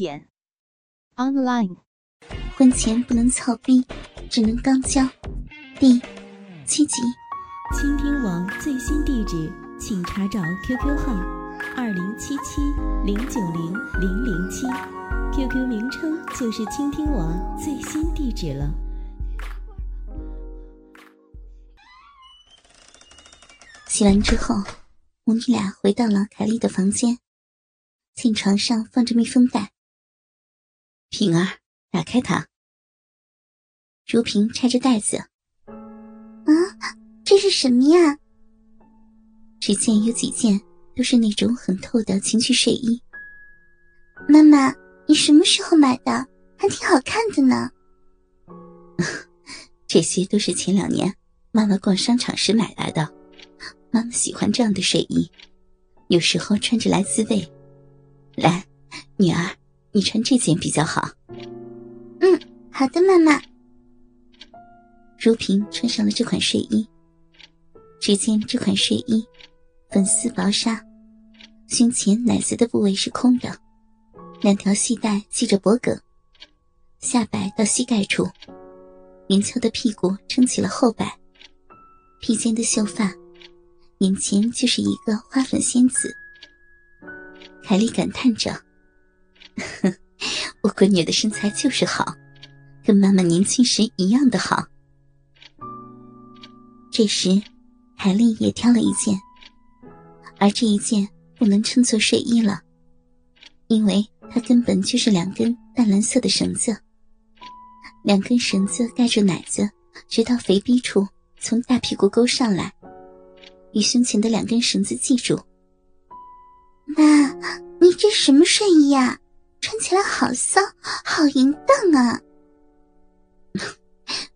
点 online，婚前不能操逼，只能刚交。第七集，倾听网最新地址，请查找 QQ 号二零七七零九零零零七，QQ 名称就是倾听网最新地址了。洗完之后，母女俩回到了凯莉的房间，见床上放着密封袋。平儿，打开它。如萍拆着袋子，啊，这是什么呀？只见有几件都是那种很透的情趣睡衣。妈妈，你什么时候买的？还挺好看的呢。这些都是前两年妈妈逛商场时买来的。妈妈喜欢这样的睡衣，有时候穿着来自慰。来，女儿。你穿这件比较好。嗯，好的，妈妈。如萍穿上了这款睡衣。只见这款睡衣粉丝薄纱，胸前奶子的部位是空的，两条细带系着脖颈，下摆到膝盖处，圆翘的屁股撑起了后摆，披肩的秀发，眼前就是一个花粉仙子。凯莉感叹着。我闺女的身材就是好，跟妈妈年轻时一样的好。这时，海丽也挑了一件，而这一件不能称作睡衣了，因为它根本就是两根淡蓝色的绳子，两根绳子盖住奶子，直到肥逼处，从大屁股沟上来，与胸前的两根绳子系住。妈，你这什么睡衣呀？穿起来好骚，好淫荡啊！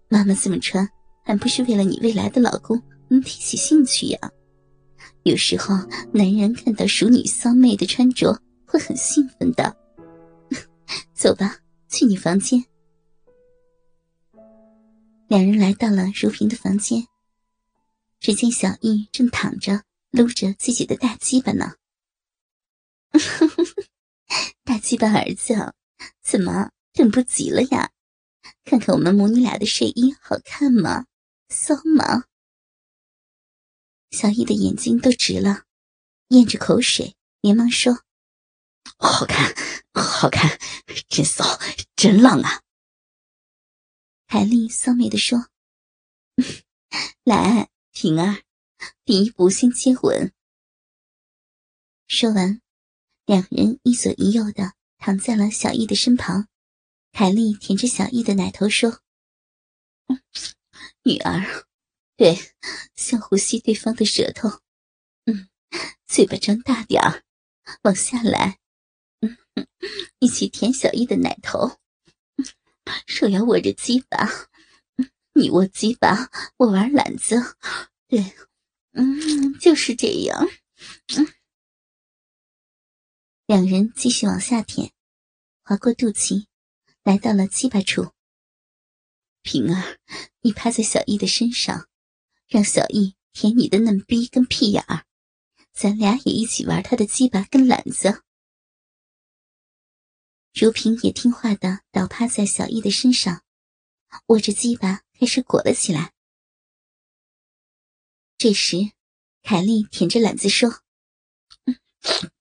妈妈这么穿，还不是为了你未来的老公能提起兴趣呀？有时候男人看到熟女骚妹的穿着，会很兴奋的。走吧，去你房间。两人来到了如萍的房间，只见小易正躺着撸着自己的大鸡巴呢。鸡巴儿子，怎么等不及了呀？看看我们母女俩的睡衣好看吗？骚吗？小易的眼睛都直了，咽着口水，连忙说：“好看，好看，真骚，真浪啊！”海丽骚媚的说：“来，平儿，第一步先接吻。”说完。两人一左一右的躺在了小易的身旁，凯莉舔着小易的奶头说：“女儿，对，像呼吸对方的舌头，嗯，嘴巴张大点儿，往下来，嗯，一起舔小易的奶头，手要握着鸡巴，你握鸡巴，我玩篮子，对，嗯，就是这样，嗯。”两人继续往下舔，划过肚脐，来到了鸡巴处。平儿，你趴在小易的身上，让小易舔你的嫩逼跟屁眼儿，咱俩也一起玩他的鸡巴跟篮子。如萍也听话的倒趴在小易的身上，握着鸡巴开始裹了起来。这时，凯莉舔着篮子说：“嗯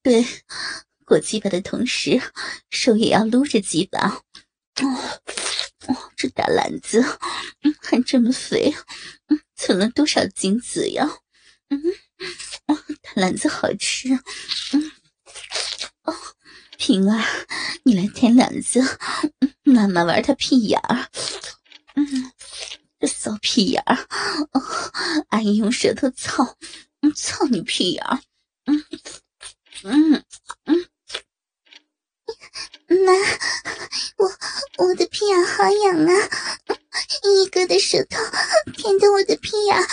对。”裹鸡巴的同时，手也要撸着鸡巴。哦，哦，这大篮子，嗯，还这么肥，嗯，存了多少精子呀？嗯，哦，大篮子好吃。嗯，哦，平儿，你来舔篮子，妈妈玩他屁眼儿。嗯，这骚屁眼儿，哦，阿姨用舌头操，嗯，操你屁眼儿。嗯嗯，嗯。妈，我我的屁眼好痒啊！一哥的舌头舔得我的屁眼好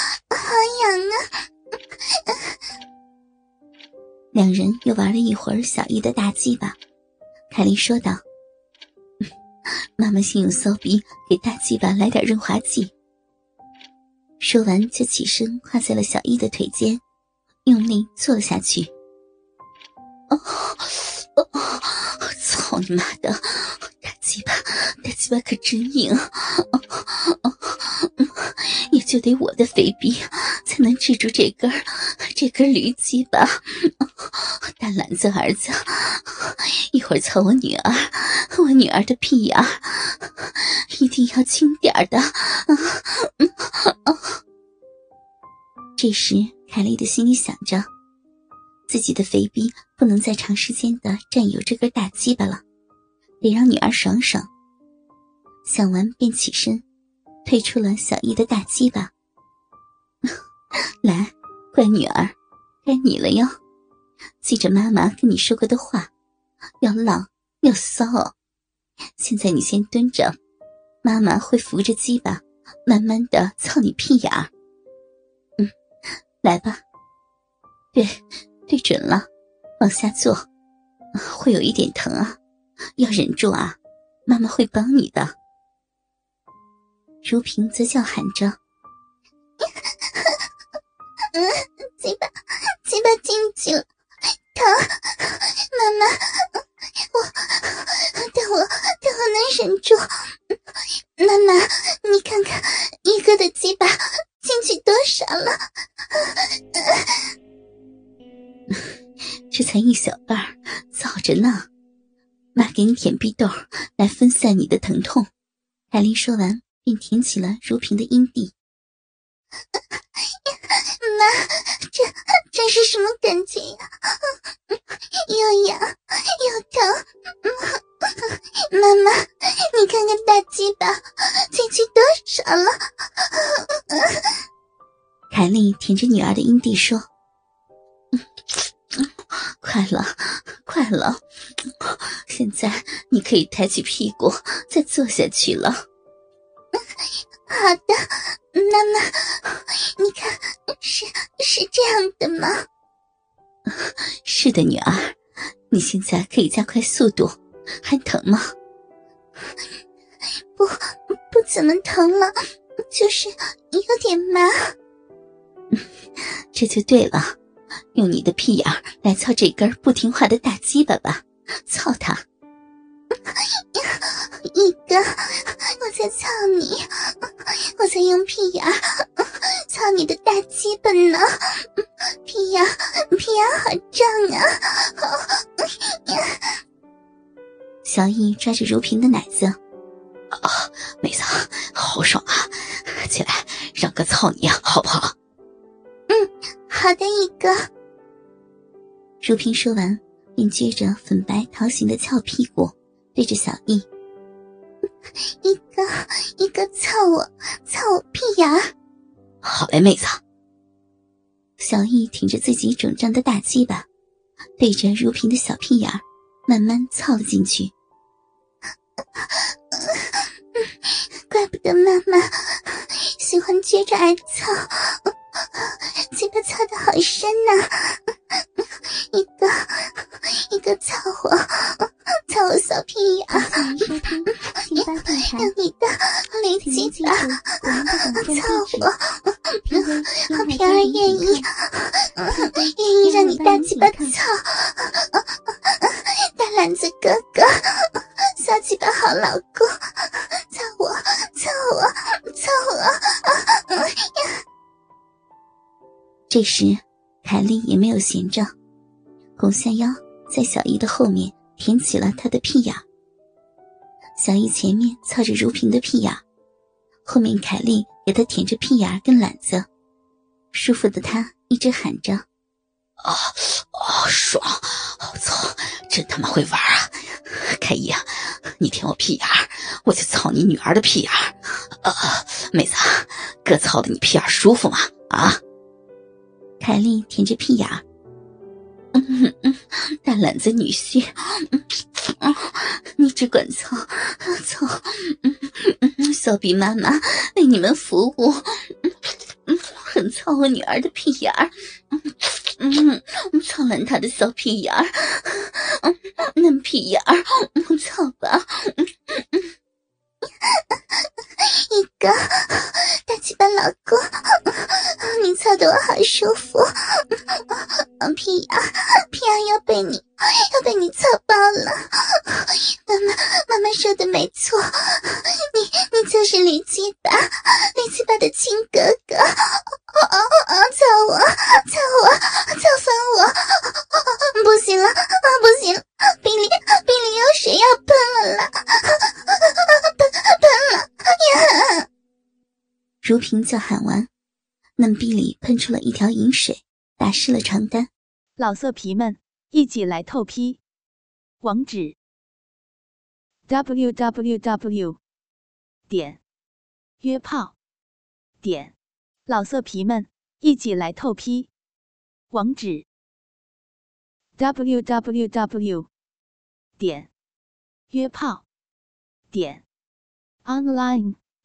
痒啊！两人又玩了一会儿小易的大鸡巴，凯莉说道：“妈妈先用骚逼给大鸡巴来点润滑剂。”说完就起身跨在了小易的腿间，用力坐了下去。哦哦，操你妈的！大鸡巴，大鸡巴可真硬，也就得我的肥逼才能治住这根这根驴鸡巴。大篮子儿子，一会儿操我女儿，我女儿的屁眼一定要轻点的。这时，凯莉的心里想着。自己的肥逼不能再长时间的占有这根大鸡巴了，得让女儿爽爽。想完便起身，退出了小易的大鸡巴。来，乖女儿，该你了哟。记着妈妈跟你说过的话，要浪要骚。现在你先蹲着，妈妈会扶着鸡巴，慢慢的操你屁眼儿。嗯，来吧。对。对准了，往下坐，会有一点疼啊，要忍住啊，妈妈会帮你的。如萍则叫喊着：“嗯，鸡巴，鸡巴进去，疼，妈妈，我，但我，但我能忍住。妈妈，你看看一哥的鸡巴才一小半儿，早着呢。妈给你舔逼豆，来分散你的疼痛。海丽说完，便舔起了如萍的阴蒂。妈，这这是什么感觉呀？又痒又疼。妈妈，你看看大鸡巴进去多少了？凯莉舔着女儿的阴蒂说。可以抬起屁股再坐下去了。好的，妈妈，你看，是是这样的吗？是的，女儿，你现在可以加快速度。还疼吗？不，不怎么疼了，就是有点麻。这就对了。用你的屁眼来操这根不听话的大鸡巴吧，操他！一哥，我在操你，我在用屁眼操你的大鸡巴呢，屁眼屁眼好胀啊！小易抓着如萍的奶子，啊，妹子好爽啊！起来，让哥操你好不好？嗯好的，一哥。如萍说完，便撅着粉白桃形的翘屁股，对着小易：“一个，一个，操我，操我屁眼！”好嘞，妹子。小易挺着自己肿胀的大鸡巴，对着如萍的小屁眼慢慢操了进去。怪不得妈妈喜欢撅着挨操。嘴巴操的好深呐！一个一个操我，操我小屁眼！让你的雷击吧，操我！好平儿愿意，愿意让你大鸡巴操！大篮子哥哥，小鸡巴好老公，操我，操我，操我！这时，凯莉也没有闲着，拱下腰，在小姨的后面舔起了她的屁眼。小姨前面操着如萍的屁眼，后面凯莉给她舔着屁眼跟懒子，舒服的她一直喊着：“啊啊，爽！我操，真他妈会玩啊！凯姨，你舔我屁眼，我就操你女儿的屁眼。啊，妹子，哥操的你屁眼舒服吗？啊？”凯莉舔着屁眼儿，嗯嗯，大篮子女婿，你只管操操，小比妈妈为你们服务，嗯很操我女儿的屁眼儿，嗯，操烂她的小屁眼儿，嫩屁眼儿，操吧。一哥，大鸡巴老公，你操的我好舒服，屁眼屁眼要被你要被你操爆了。妈妈妈妈说的没错，你你就是李鸡巴，李鸡巴的亲哥哥，操我操我操翻我，不行了如萍叫喊完，嫩壁里喷出了一条银水，打湿了床单。老色皮们，一起来透批！网址：w w w 点约炮点老色皮们，一起来透批！网址：w w w 点约炮点 online。